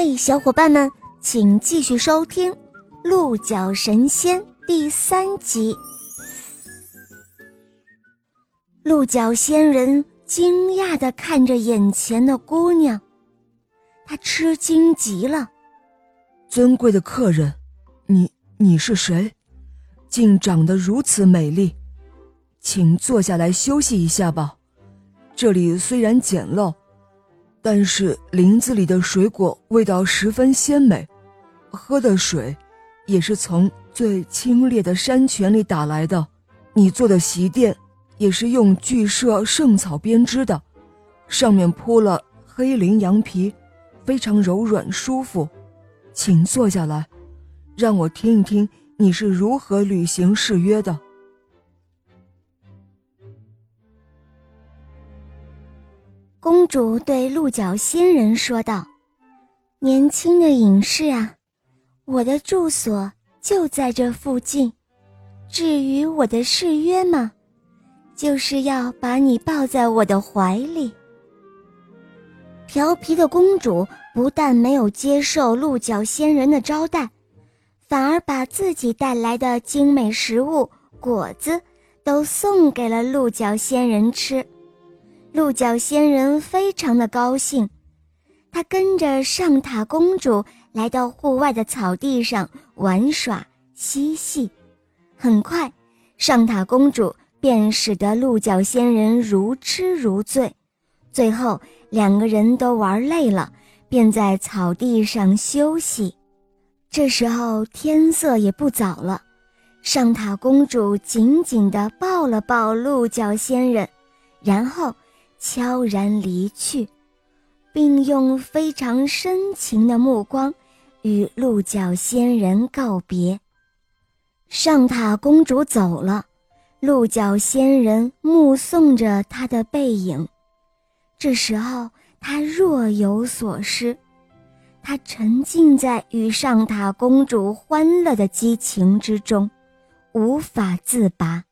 嘿，小伙伴们，请继续收听《鹿角神仙》第三集。鹿角仙人惊讶的看着眼前的姑娘，他吃惊极了。尊贵的客人，你你是谁？竟长得如此美丽？请坐下来休息一下吧。这里虽然简陋。但是林子里的水果味道十分鲜美，喝的水也是从最清冽的山泉里打来的。你做的席垫也是用巨社圣草编织的，上面铺了黑羚羊皮，非常柔软舒服。请坐下来，让我听一听你是如何履行誓约的。公主对鹿角仙人说道：“年轻的隐士啊，我的住所就在这附近。至于我的誓约嘛，就是要把你抱在我的怀里。”调皮的公主不但没有接受鹿角仙人的招待，反而把自己带来的精美食物、果子都送给了鹿角仙人吃。鹿角仙人非常的高兴，他跟着上塔公主来到户外的草地上玩耍嬉戏。很快，上塔公主便使得鹿角仙人如痴如醉。最后，两个人都玩累了，便在草地上休息。这时候天色也不早了，上塔公主紧紧地抱了抱鹿角仙人，然后。悄然离去，并用非常深情的目光与鹿角仙人告别。上塔公主走了，鹿角仙人目送着她的背影。这时候，他若有所失，他沉浸在与上塔公主欢乐的激情之中，无法自拔。